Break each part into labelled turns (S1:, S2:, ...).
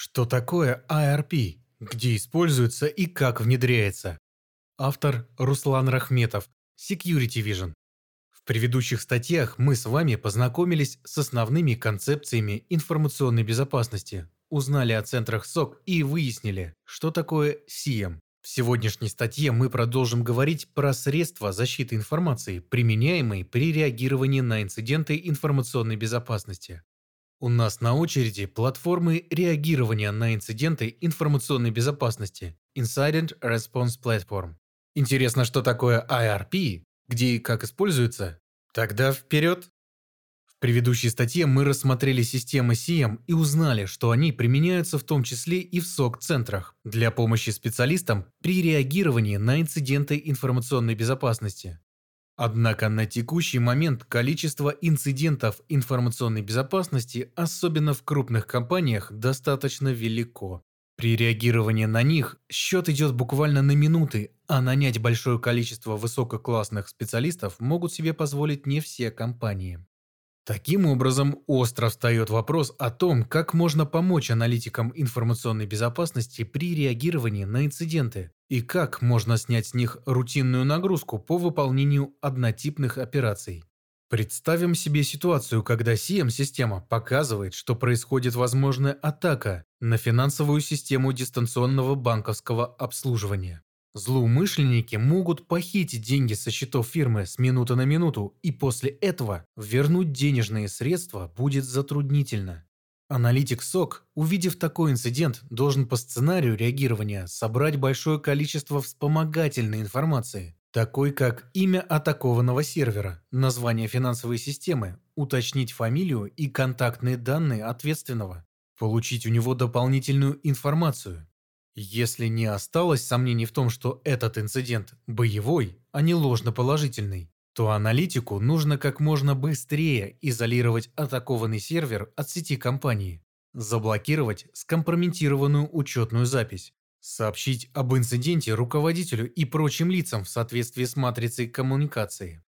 S1: Что такое ARP? Где используется и как внедряется? Автор Руслан Рахметов, Security Vision. В предыдущих статьях мы с вами познакомились с основными концепциями информационной безопасности, узнали о центрах СОК и выяснили, что такое SIEM. В сегодняшней статье мы продолжим говорить про средства защиты информации, применяемые при реагировании на инциденты информационной безопасности. У нас на очереди платформы реагирования на инциденты информационной безопасности Incident Response Platform. Интересно, что такое IRP, где и как используется? Тогда вперед! В предыдущей статье мы рассмотрели системы SIEM и узнали, что они применяются в том числе и в СОК-центрах для помощи специалистам при реагировании на инциденты информационной безопасности. Однако на текущий момент количество инцидентов информационной безопасности, особенно в крупных компаниях, достаточно велико. При реагировании на них счет идет буквально на минуты, а нанять большое количество высококлассных специалистов могут себе позволить не все компании. Таким образом, остро встает вопрос о том, как можно помочь аналитикам информационной безопасности при реагировании на инциденты и как можно снять с них рутинную нагрузку по выполнению однотипных операций. Представим себе ситуацию, когда CM-система показывает, что происходит возможная атака на финансовую систему дистанционного банковского обслуживания. Злоумышленники могут похитить деньги со счетов фирмы с минуты на минуту, и после этого вернуть денежные средства будет затруднительно. Аналитик СОК, увидев такой инцидент, должен по сценарию реагирования собрать большое количество вспомогательной информации, такой как имя атакованного сервера, название финансовой системы, уточнить фамилию и контактные данные ответственного, получить у него дополнительную информацию, если не осталось сомнений в том, что этот инцидент боевой, а не ложноположительный, то аналитику нужно как можно быстрее изолировать атакованный сервер от сети компании, заблокировать скомпрометированную учетную запись, сообщить об инциденте руководителю и прочим лицам в соответствии с матрицей коммуникации.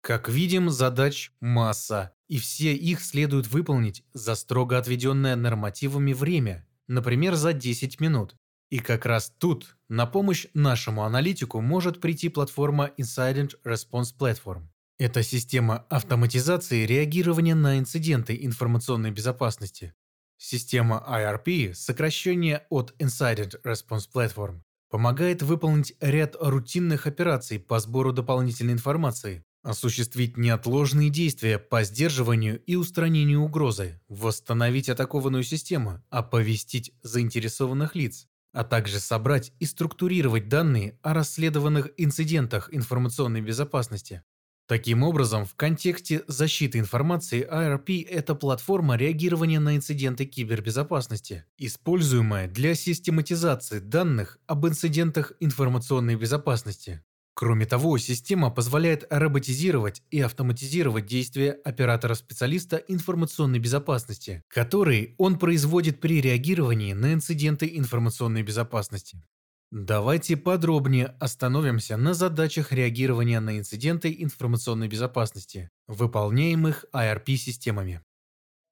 S1: Как видим, задач масса, и все их следует выполнить за строго отведенное нормативами время, например, за 10 минут. И как раз тут на помощь нашему аналитику может прийти платформа Incident Response Platform. Это система автоматизации реагирования на инциденты информационной безопасности. Система IRP, сокращение от Incident Response Platform, помогает выполнить ряд рутинных операций по сбору дополнительной информации, осуществить неотложные действия по сдерживанию и устранению угрозы, восстановить атакованную систему, оповестить заинтересованных лиц, а также собрать и структурировать данные о расследованных инцидентах информационной безопасности. Таким образом, в контексте защиты информации IRP – это платформа реагирования на инциденты кибербезопасности, используемая для систематизации данных об инцидентах информационной безопасности. Кроме того, система позволяет роботизировать и автоматизировать действия оператора-специалиста информационной безопасности, которые он производит при реагировании на инциденты информационной безопасности. Давайте подробнее остановимся на задачах реагирования на инциденты информационной безопасности, выполняемых IRP-системами.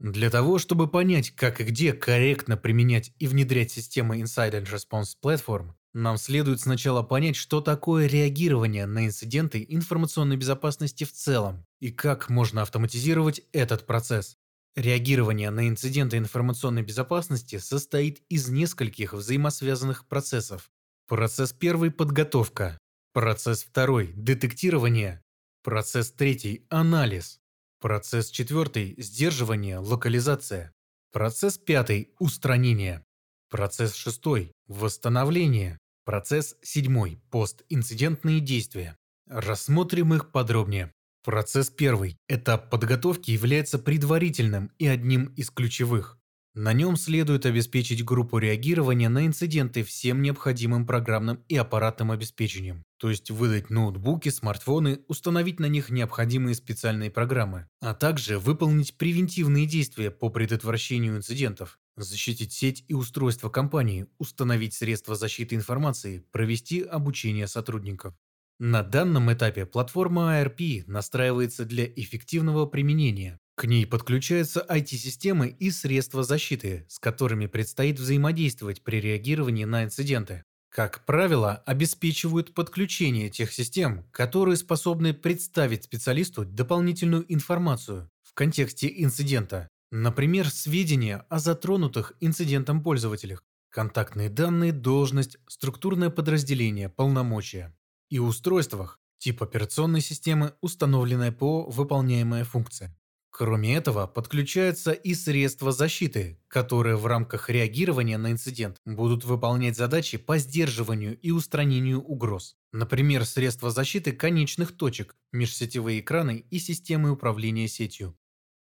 S1: Для того, чтобы понять, как и где корректно применять и внедрять системы Incident Response Platform, нам следует сначала понять, что такое реагирование на инциденты информационной безопасности в целом и как можно автоматизировать этот процесс. Реагирование на инциденты информационной безопасности состоит из нескольких взаимосвязанных процессов. Процесс первый – подготовка. Процесс второй – детектирование. Процесс третий – анализ. Процесс четвертый – сдерживание, локализация. Процесс пятый – устранение. Процесс шестой – восстановление. Процесс седьмой. Постинцидентные действия. Рассмотрим их подробнее. Процесс первый. Этап подготовки является предварительным и одним из ключевых. На нем следует обеспечить группу реагирования на инциденты всем необходимым программным и аппаратным обеспечением, то есть выдать ноутбуки, смартфоны, установить на них необходимые специальные программы, а также выполнить превентивные действия по предотвращению инцидентов, защитить сеть и устройства компании, установить средства защиты информации, провести обучение сотрудников. На данном этапе платформа ARP настраивается для эффективного применения, К ней подключаются IT-системы и средства защиты, с которыми предстоит взаимодействовать при реагировании на инциденты. Как правило, обеспечивают подключение тех систем, которые способны представить специалисту дополнительную информацию в контексте инцидента, например, сведения о затронутых инцидентом пользователях, контактные данные, должность, структурное подразделение, полномочия и устройствах, тип операционной системы, установленная ПО, выполняемая функция. Кроме этого, подключаются и средства защиты, которые в рамках реагирования на инцидент будут выполнять задачи по сдерживанию и устранению угроз. Например, средства защиты конечных точек, межсетевые экраны и системы управления сетью.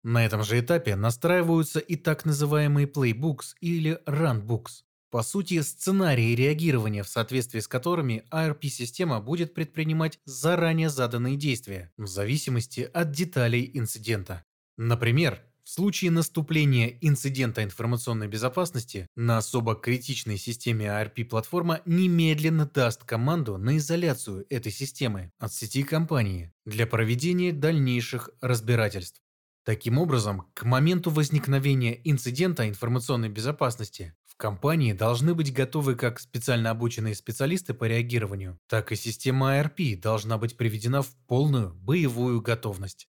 S1: На этом же этапе настраиваются и так называемые playbooks или runbooks. По сути, сценарии реагирования, в соответствии с которыми ARP-система будет предпринимать заранее заданные действия, в зависимости от деталей инцидента. Например, в случае наступления инцидента информационной безопасности на особо критичной системе ARP-платформа немедленно даст команду на изоляцию этой системы от сети компании для проведения дальнейших разбирательств. Таким образом, к моменту возникновения инцидента информационной безопасности в компании должны быть готовы как специально обученные специалисты по реагированию, так и система ARP должна быть приведена в полную боевую готовность.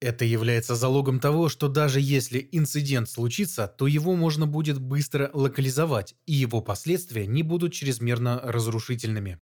S1: Это является залогом того, что даже если инцидент случится, то его можно будет быстро локализовать, и его последствия не будут чрезмерно разрушительными.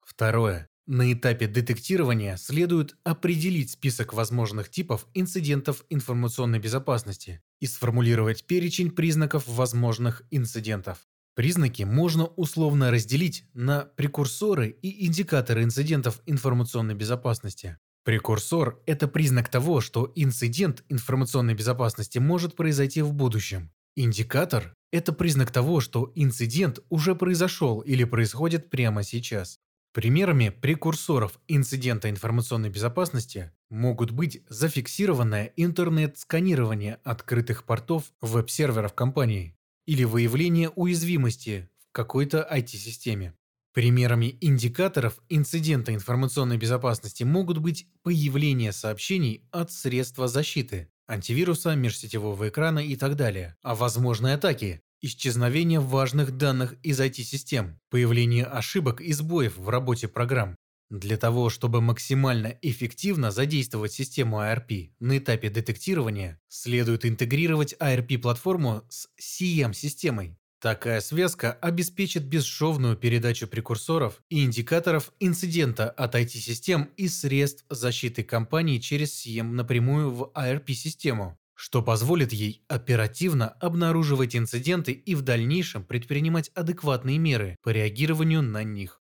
S1: Второе. На этапе детектирования следует определить список возможных типов инцидентов информационной безопасности и сформулировать перечень признаков возможных инцидентов. Признаки можно условно разделить на прекурсоры и индикаторы инцидентов информационной безопасности. Прекурсор – это признак того, что инцидент информационной безопасности может произойти в будущем. Индикатор – это признак того, что инцидент уже произошел или происходит прямо сейчас. Примерами прекурсоров инцидента информационной безопасности могут быть зафиксированное интернет-сканирование открытых портов веб-серверов компании или выявление уязвимости в какой-то IT-системе. Примерами индикаторов инцидента информационной безопасности могут быть появление сообщений от средства защиты, антивируса, межсетевого экрана и так далее, а возможной атаки, исчезновение важных данных из IT-систем, появление ошибок и сбоев в работе программ. Для того, чтобы максимально эффективно задействовать систему ARP на этапе детектирования, следует интегрировать ARP-платформу с CM-системой, Такая связка обеспечит бесшовную передачу прекурсоров и индикаторов инцидента от IT-систем и средств защиты компании через SIEM напрямую в ARP-систему, что позволит ей оперативно обнаруживать инциденты и в дальнейшем предпринимать адекватные меры по реагированию на них.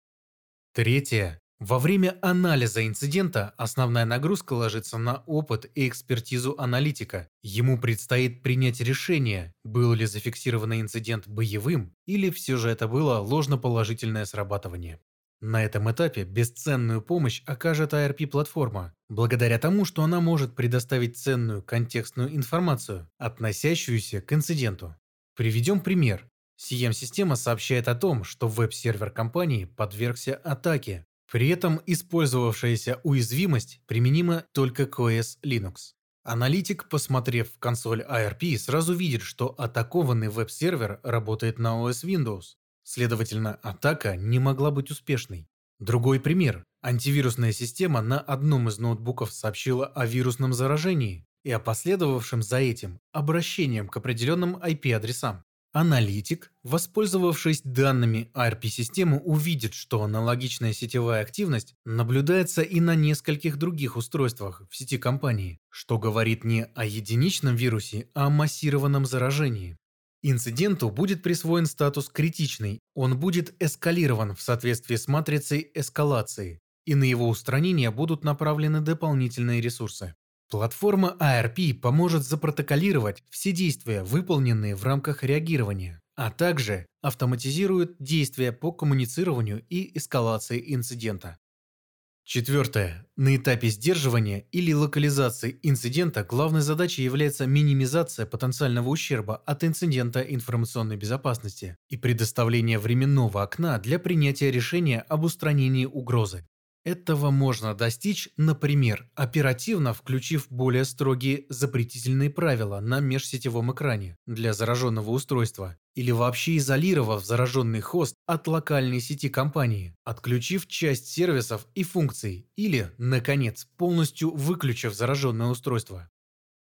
S1: Третье. Во время анализа инцидента основная нагрузка ложится на опыт и экспертизу аналитика. Ему предстоит принять решение, был ли зафиксированный инцидент боевым или все же это было ложноположительное срабатывание. На этом этапе бесценную помощь окажет ARP-платформа, благодаря тому, что она может предоставить ценную контекстную информацию, относящуюся к инциденту. Приведем пример. CM-система сообщает о том, что веб-сервер компании подвергся атаке, при этом использовавшаяся уязвимость применима только к OS Linux. Аналитик, посмотрев в консоль ARP, сразу видит, что атакованный веб-сервер работает на OS Windows. Следовательно, атака не могла быть успешной. Другой пример. Антивирусная система на одном из ноутбуков сообщила о вирусном заражении и о последовавшем за этим обращением к определенным IP-адресам. Аналитик, воспользовавшись данными ARP-системы, увидит, что аналогичная сетевая активность наблюдается и на нескольких других устройствах в сети компании, что говорит не о единичном вирусе, а о массированном заражении. Инциденту будет присвоен статус «критичный», он будет эскалирован в соответствии с матрицей эскалации, и на его устранение будут направлены дополнительные ресурсы. Платформа ARP поможет запротоколировать все действия, выполненные в рамках реагирования, а также автоматизирует действия по коммуницированию и эскалации инцидента. Четвертое. На этапе сдерживания или локализации инцидента главной задачей является минимизация потенциального ущерба от инцидента информационной безопасности и предоставление временного окна для принятия решения об устранении угрозы. Этого можно достичь, например, оперативно включив более строгие запретительные правила на межсетевом экране для зараженного устройства или вообще изолировав зараженный хост от локальной сети компании, отключив часть сервисов и функций или, наконец, полностью выключив зараженное устройство.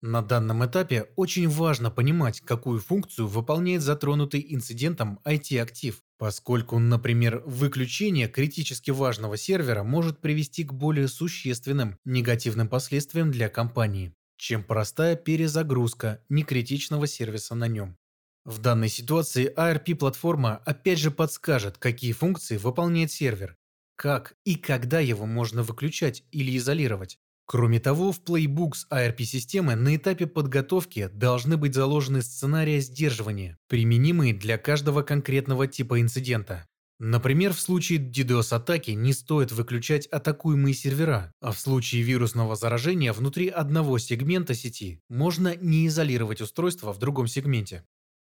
S1: На данном этапе очень важно понимать, какую функцию выполняет затронутый инцидентом IT-актив, поскольку, например, выключение критически важного сервера может привести к более существенным негативным последствиям для компании, чем простая перезагрузка некритичного сервиса на нем. В данной ситуации ARP-платформа опять же подскажет, какие функции выполняет сервер, как и когда его можно выключать или изолировать, Кроме того, в Playbooks ARP-системы на этапе подготовки должны быть заложены сценарии сдерживания, применимые для каждого конкретного типа инцидента. Например, в случае DDoS-атаки не стоит выключать атакуемые сервера, а в случае вирусного заражения внутри одного сегмента сети можно не изолировать устройство в другом сегменте.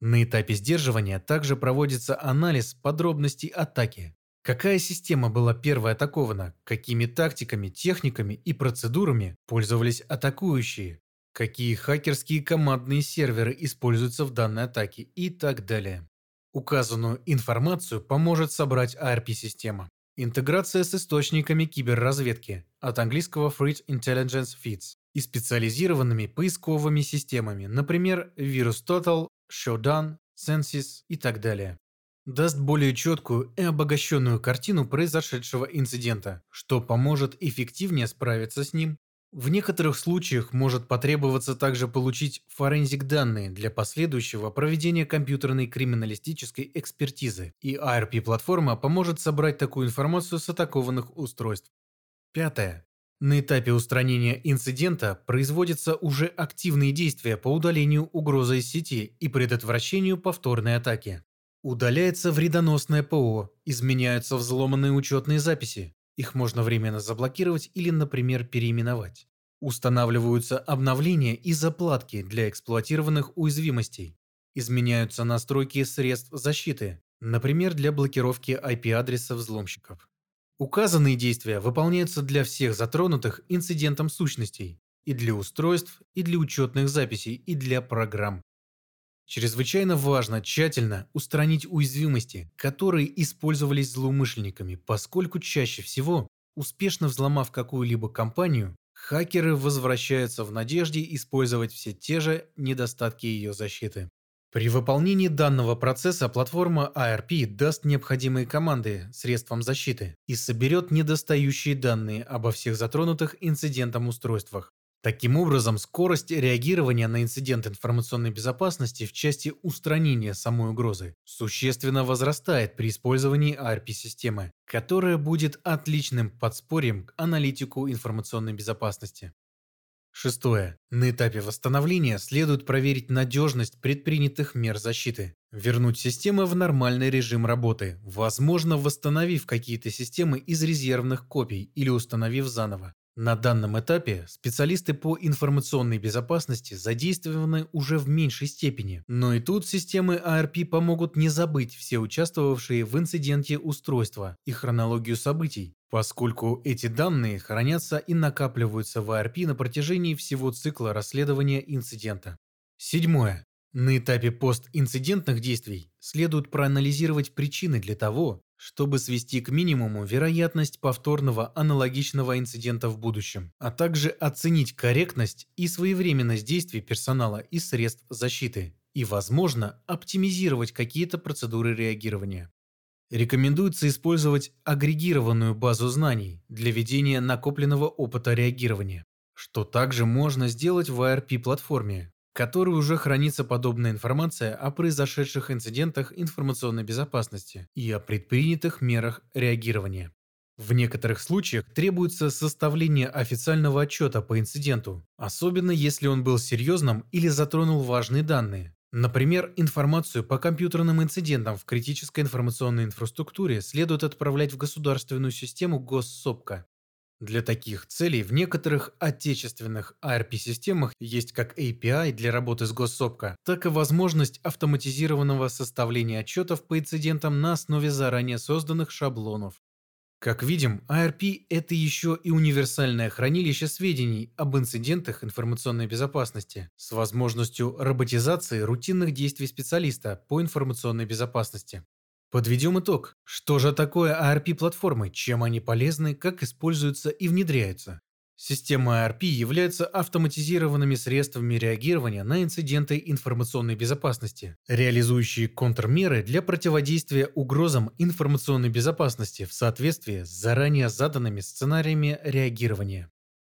S1: На этапе сдерживания также проводится анализ подробностей атаки, Какая система была первой атакована, какими тактиками, техниками и процедурами пользовались атакующие, какие хакерские командные серверы используются в данной атаке и так далее. Указанную информацию поможет собрать ARP-система. Интеграция с источниками киберразведки, от английского Threat Intelligence Feeds, и специализированными поисковыми системами, например, VirusTotal, Shodan, Census и так далее даст более четкую и обогащенную картину произошедшего инцидента, что поможет эффективнее справиться с ним. В некоторых случаях может потребоваться также получить форензик данные для последующего проведения компьютерной криминалистической экспертизы, и ARP-платформа поможет собрать такую информацию с атакованных устройств. Пятое. На этапе устранения инцидента производятся уже активные действия по удалению угрозы из сети и предотвращению повторной атаки. Удаляется вредоносное ПО, изменяются взломанные учетные записи. Их можно временно заблокировать или, например, переименовать. Устанавливаются обновления и заплатки для эксплуатированных уязвимостей. Изменяются настройки средств защиты, например, для блокировки IP-адресов взломщиков. Указанные действия выполняются для всех затронутых инцидентом сущностей, и для устройств, и для учетных записей, и для программ. Чрезвычайно важно тщательно устранить уязвимости, которые использовались злоумышленниками, поскольку чаще всего, успешно взломав какую-либо компанию, хакеры возвращаются в надежде использовать все те же недостатки ее защиты. При выполнении данного процесса платформа ARP даст необходимые команды средствам защиты и соберет недостающие данные обо всех затронутых инцидентом устройствах. Таким образом, скорость реагирования на инцидент информационной безопасности в части устранения самой угрозы существенно возрастает при использовании ARP-системы, которая будет отличным подспорьем к аналитику информационной безопасности. Шестое. На этапе восстановления следует проверить надежность предпринятых мер защиты. Вернуть системы в нормальный режим работы, возможно, восстановив какие-то системы из резервных копий или установив заново. На данном этапе специалисты по информационной безопасности задействованы уже в меньшей степени, но и тут системы ARP помогут не забыть все участвовавшие в инциденте устройства и хронологию событий, поскольку эти данные хранятся и накапливаются в ARP на протяжении всего цикла расследования инцидента. Седьмое. На этапе постинцидентных действий следует проанализировать причины для того, чтобы свести к минимуму вероятность повторного аналогичного инцидента в будущем, а также оценить корректность и своевременность действий персонала и средств защиты и, возможно, оптимизировать какие-то процедуры реагирования. Рекомендуется использовать агрегированную базу знаний для ведения накопленного опыта реагирования, что также можно сделать в ARP-платформе, которой уже хранится подобная информация о произошедших инцидентах информационной безопасности и о предпринятых мерах реагирования. В некоторых случаях требуется составление официального отчета по инциденту, особенно если он был серьезным или затронул важные данные. Например, информацию по компьютерным инцидентам в критической информационной инфраструктуре следует отправлять в государственную систему госсопка. Для таких целей в некоторых отечественных ARP-системах есть как API для работы с госсопка, так и возможность автоматизированного составления отчетов по инцидентам на основе заранее созданных шаблонов. Как видим, ARP – это еще и универсальное хранилище сведений об инцидентах информационной безопасности с возможностью роботизации рутинных действий специалиста по информационной безопасности. Подведем итог. Что же такое ARP-платформы, чем они полезны, как используются и внедряются? Система ARP является автоматизированными средствами реагирования на инциденты информационной безопасности, реализующие контрмеры для противодействия угрозам информационной безопасности в соответствии с заранее заданными сценариями реагирования.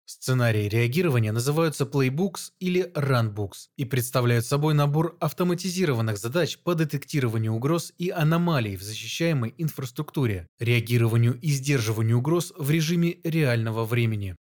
S1: Сценарии реагирования называются Playbooks или Runbooks и представляют собой набор автоматизированных задач по детектированию угроз и аномалий в защищаемой инфраструктуре, реагированию и сдерживанию угроз в режиме реального времени.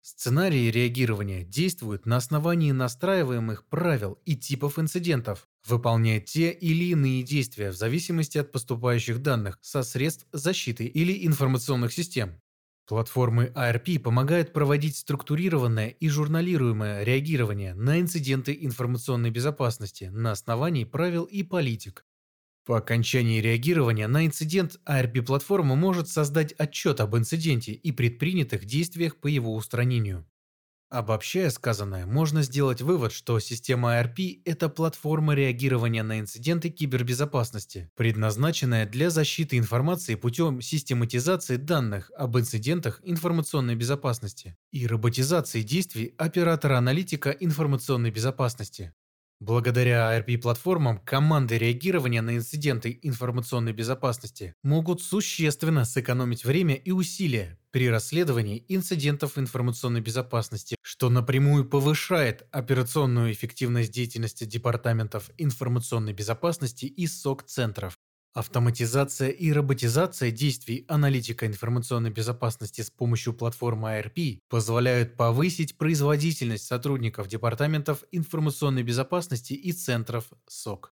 S1: Сценарии реагирования действуют на основании настраиваемых правил и типов инцидентов, выполняя те или иные действия в зависимости от поступающих данных со средств защиты или информационных систем. Платформы ARP помогают проводить структурированное и журналируемое реагирование на инциденты информационной безопасности на основании правил и политик, по окончании реагирования на инцидент ARP-платформа может создать отчет об инциденте и предпринятых действиях по его устранению. Обобщая сказанное, можно сделать вывод, что система ARP – это платформа реагирования на инциденты кибербезопасности, предназначенная для защиты информации путем систематизации данных об инцидентах информационной безопасности и роботизации действий оператора-аналитика информационной безопасности. Благодаря ARP-платформам команды реагирования на инциденты информационной безопасности могут существенно сэкономить время и усилия при расследовании инцидентов информационной безопасности, что напрямую повышает операционную эффективность деятельности департаментов информационной безопасности и СОК-центров. Автоматизация и роботизация действий аналитика информационной безопасности с помощью платформы ARP позволяют повысить производительность сотрудников департаментов информационной безопасности и центров СОК.